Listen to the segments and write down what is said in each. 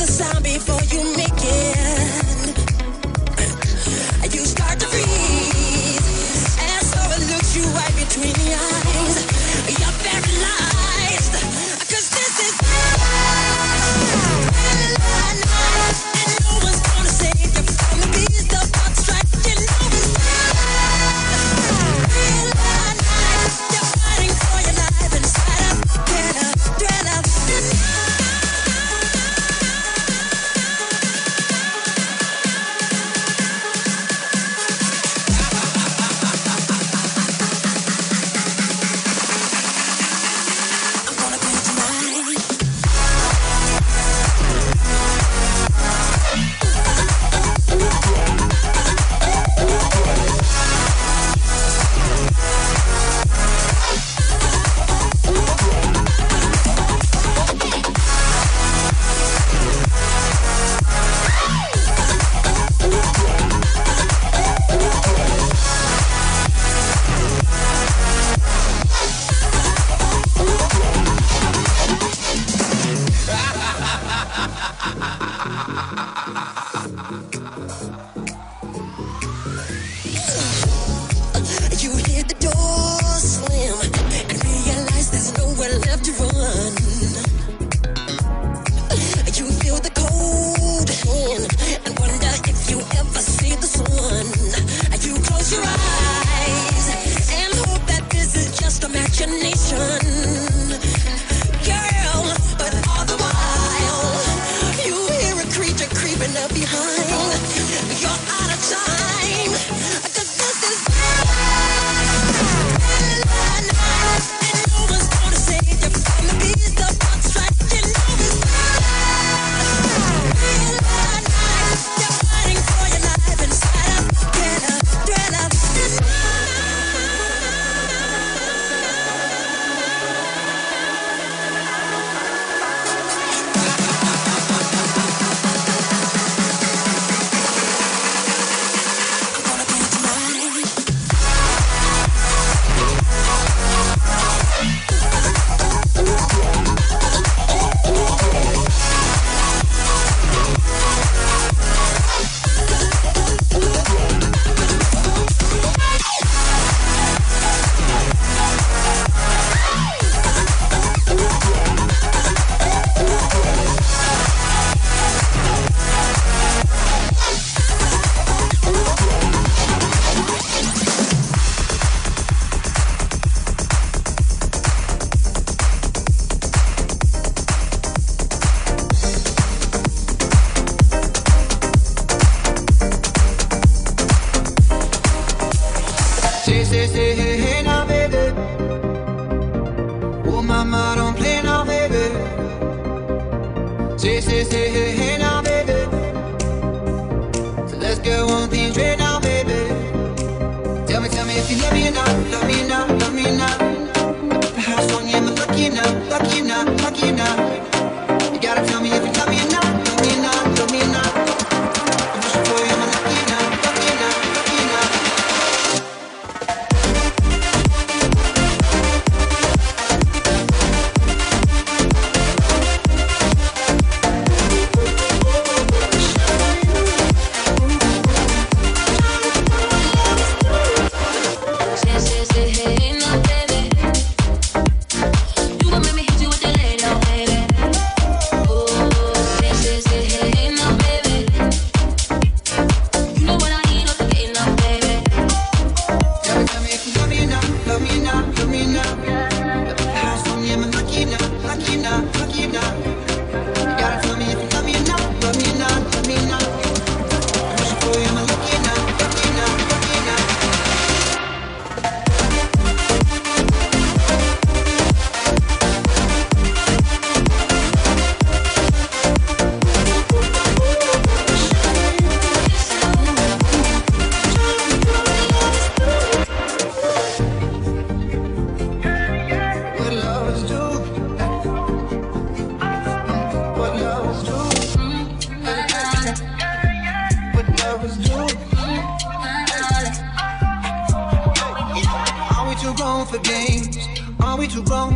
the sound before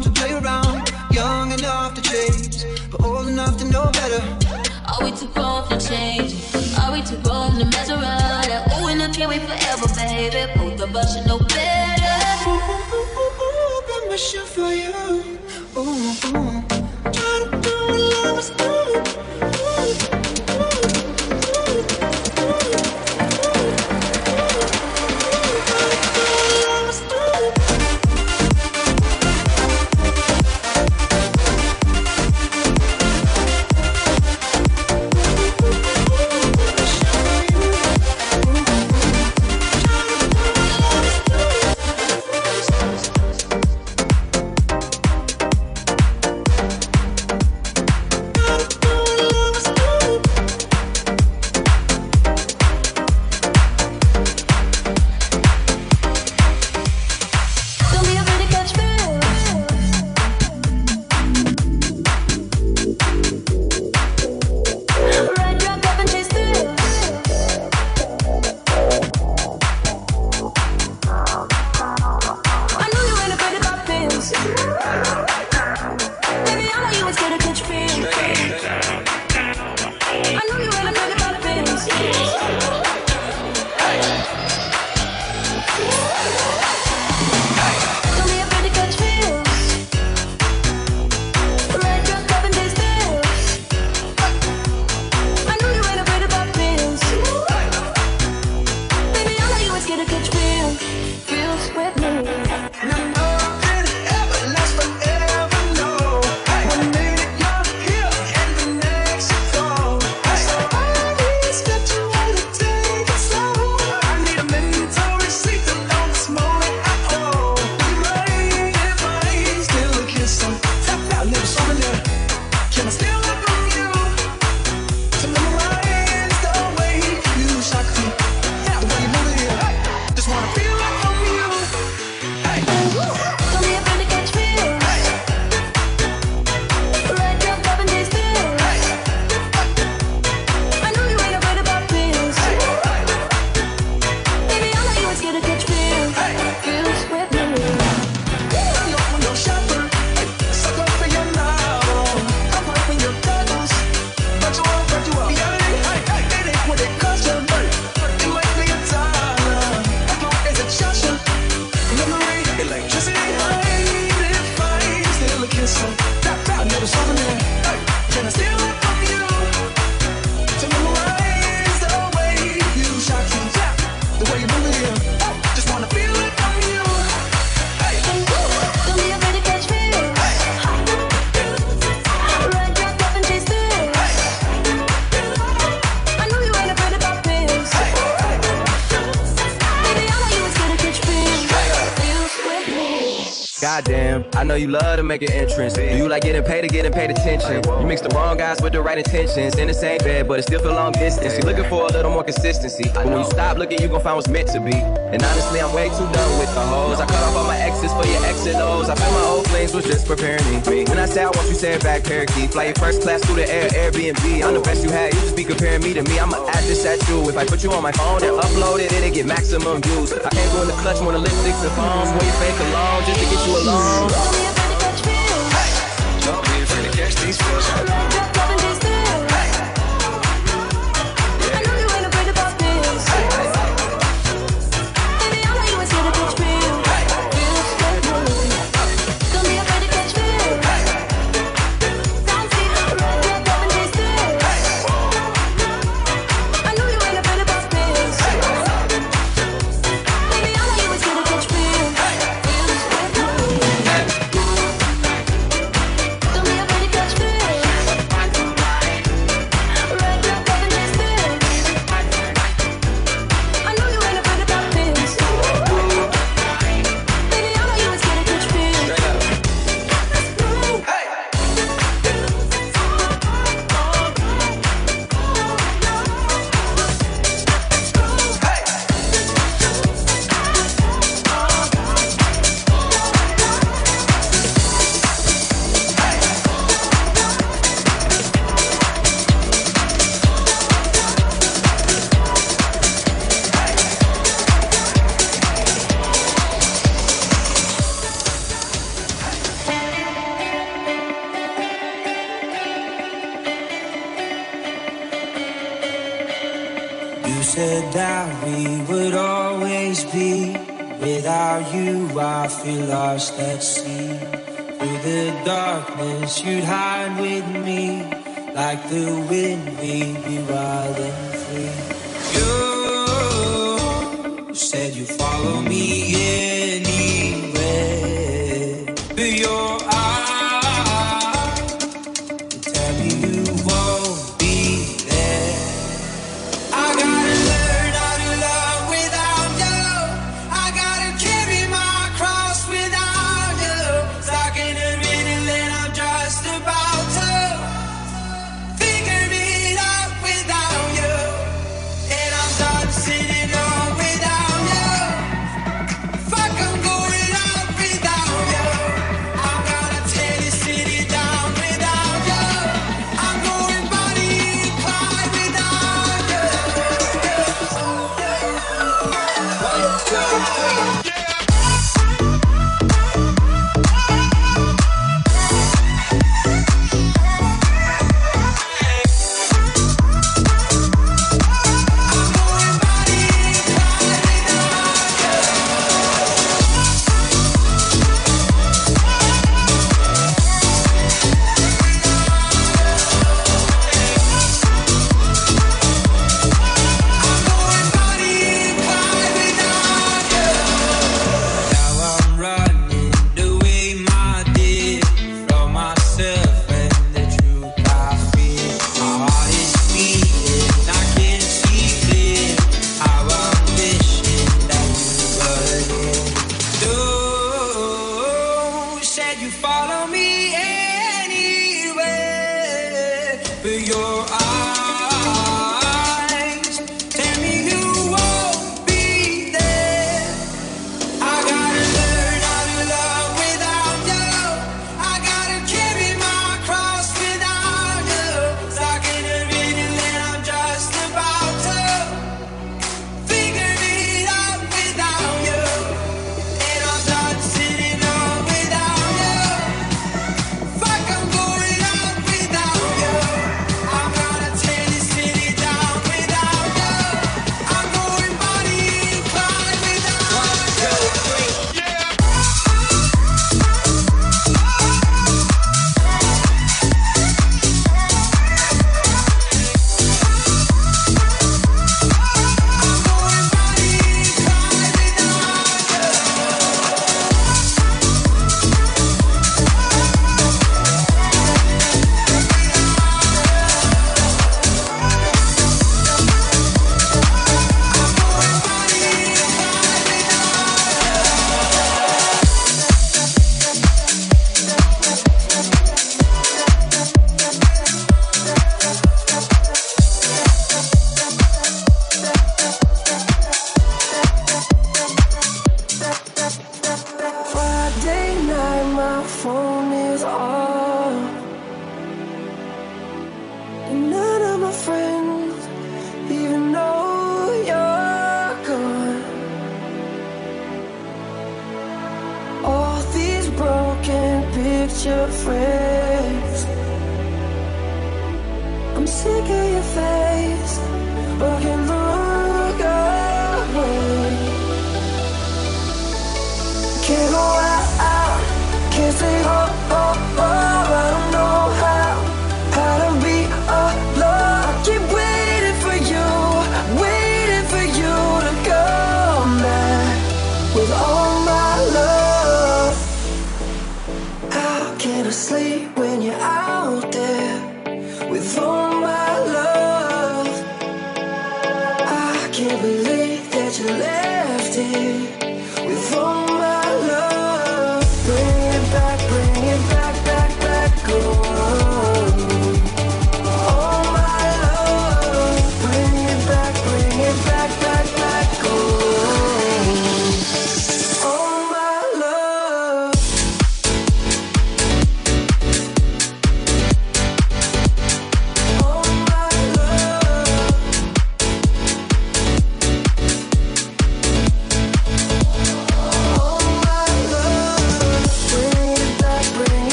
to play around? Young enough to chase, but old enough to know better. Are we too grown for change? Are we too grown to mess around? Ooh, and I can't wait forever, baby. Both of us should know better. Ooh, ooh, ooh, ooh, ooh, got my for you. Ooh, ooh. Try to do what lovers I know you love to make an entrance. Do you like getting paid or getting paid attention? You mix the wrong guys with the right intentions. In the same bed, but it still feel long distance. You're looking for a little more consistency. But when you stop looking, you gon' find what's meant to be. And honestly, I'm way too done with the hoes. I cut off all my exes for your X and O's. I feel my old flings was just preparing me. When I say I want you, say it back, parakeet. Fly your first class through the air, Airbnb. I'm the best you had, you just be comparing me to me. I'ma add this at you. If I put you on my phone and upload it, it'll get maximum views. I can't go in the clutch, more than lipsticks and phones. Wear fake alone just to get you alone. Don't be afraid to catch feels. Don't be afraid to catch these feels. that we would always be. Without you, I feel lost at sea. Through the darkness, you'd hide with me. Like the wind, we'd be wild and free. You said you follow me, yeah.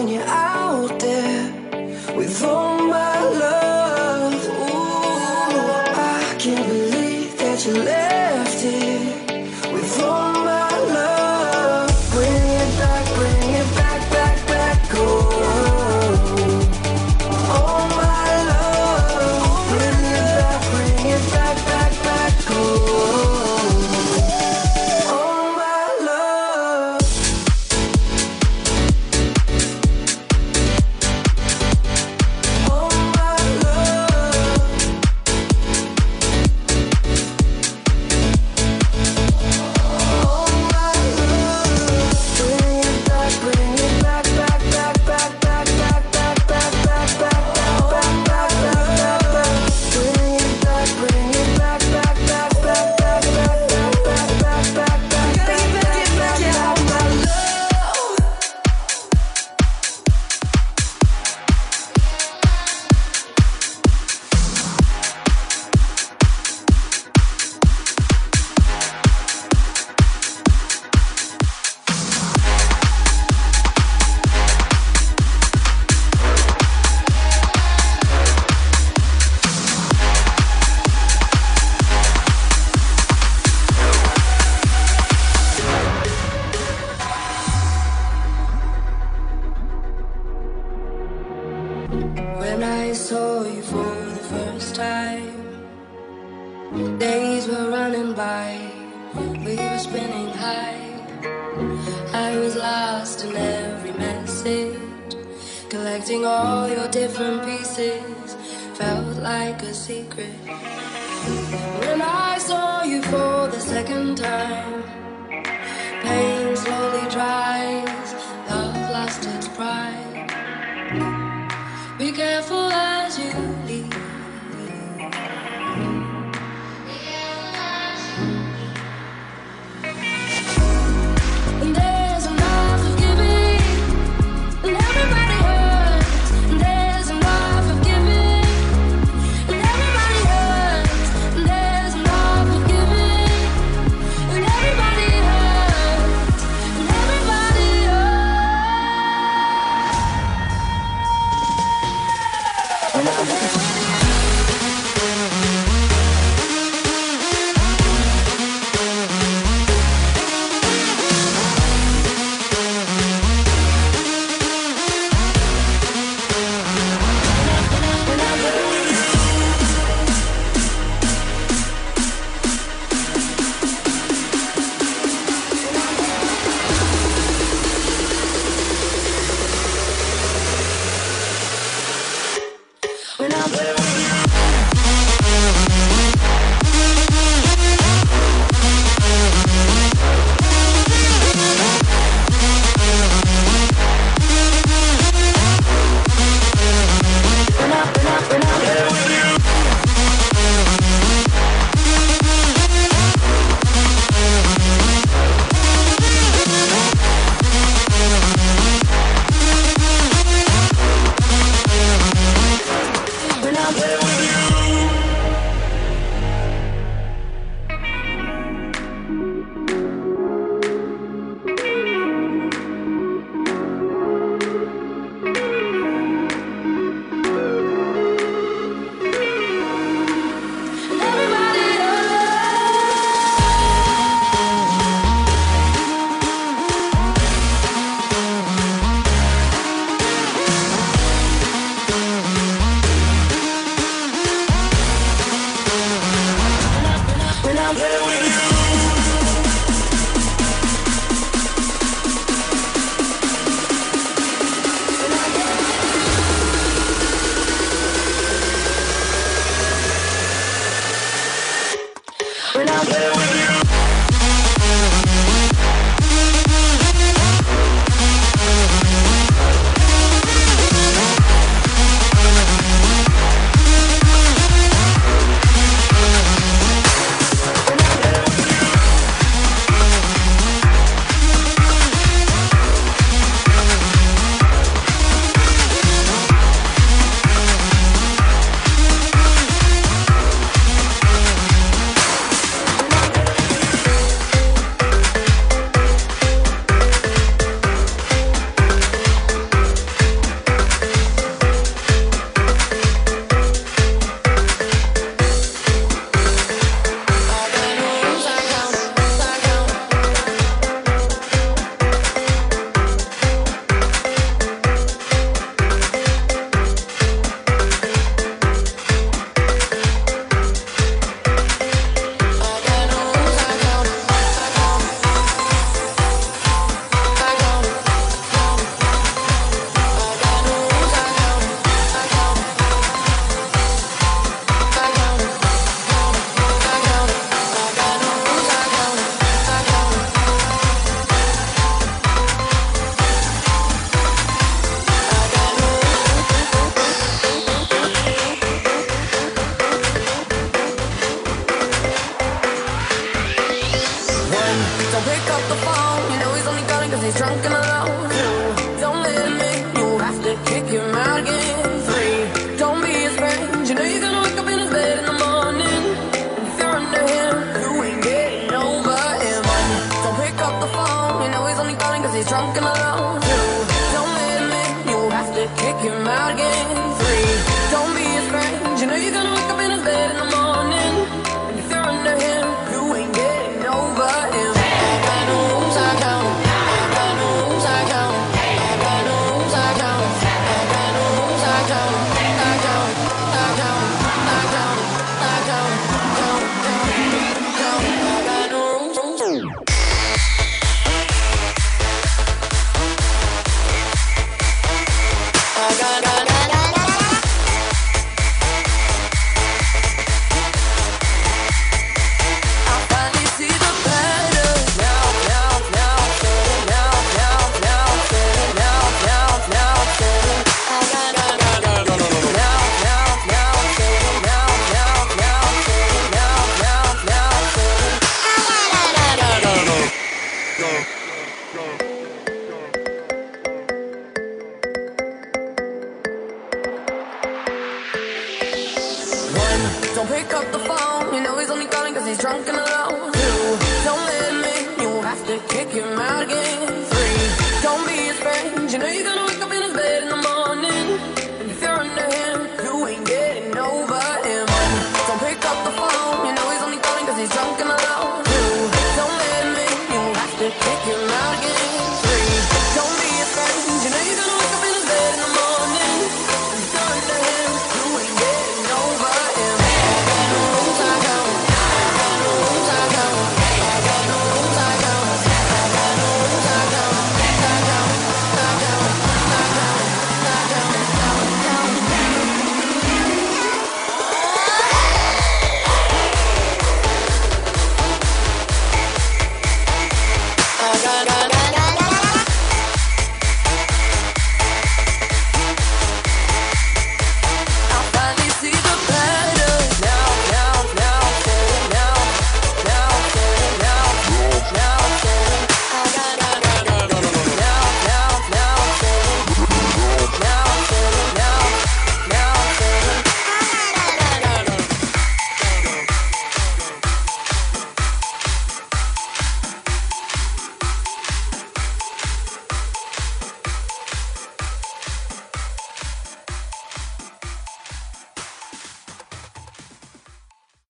in your. Don't pick up the phone, you know he's only calling cause he's drunk and alone.